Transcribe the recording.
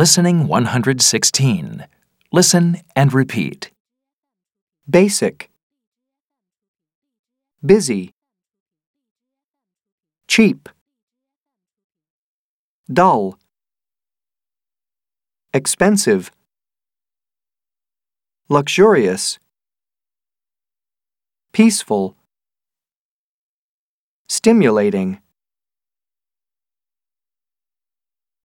Listening 116. Listen and repeat. Basic. Busy. Cheap. Dull. Expensive. Luxurious. Peaceful. Stimulating.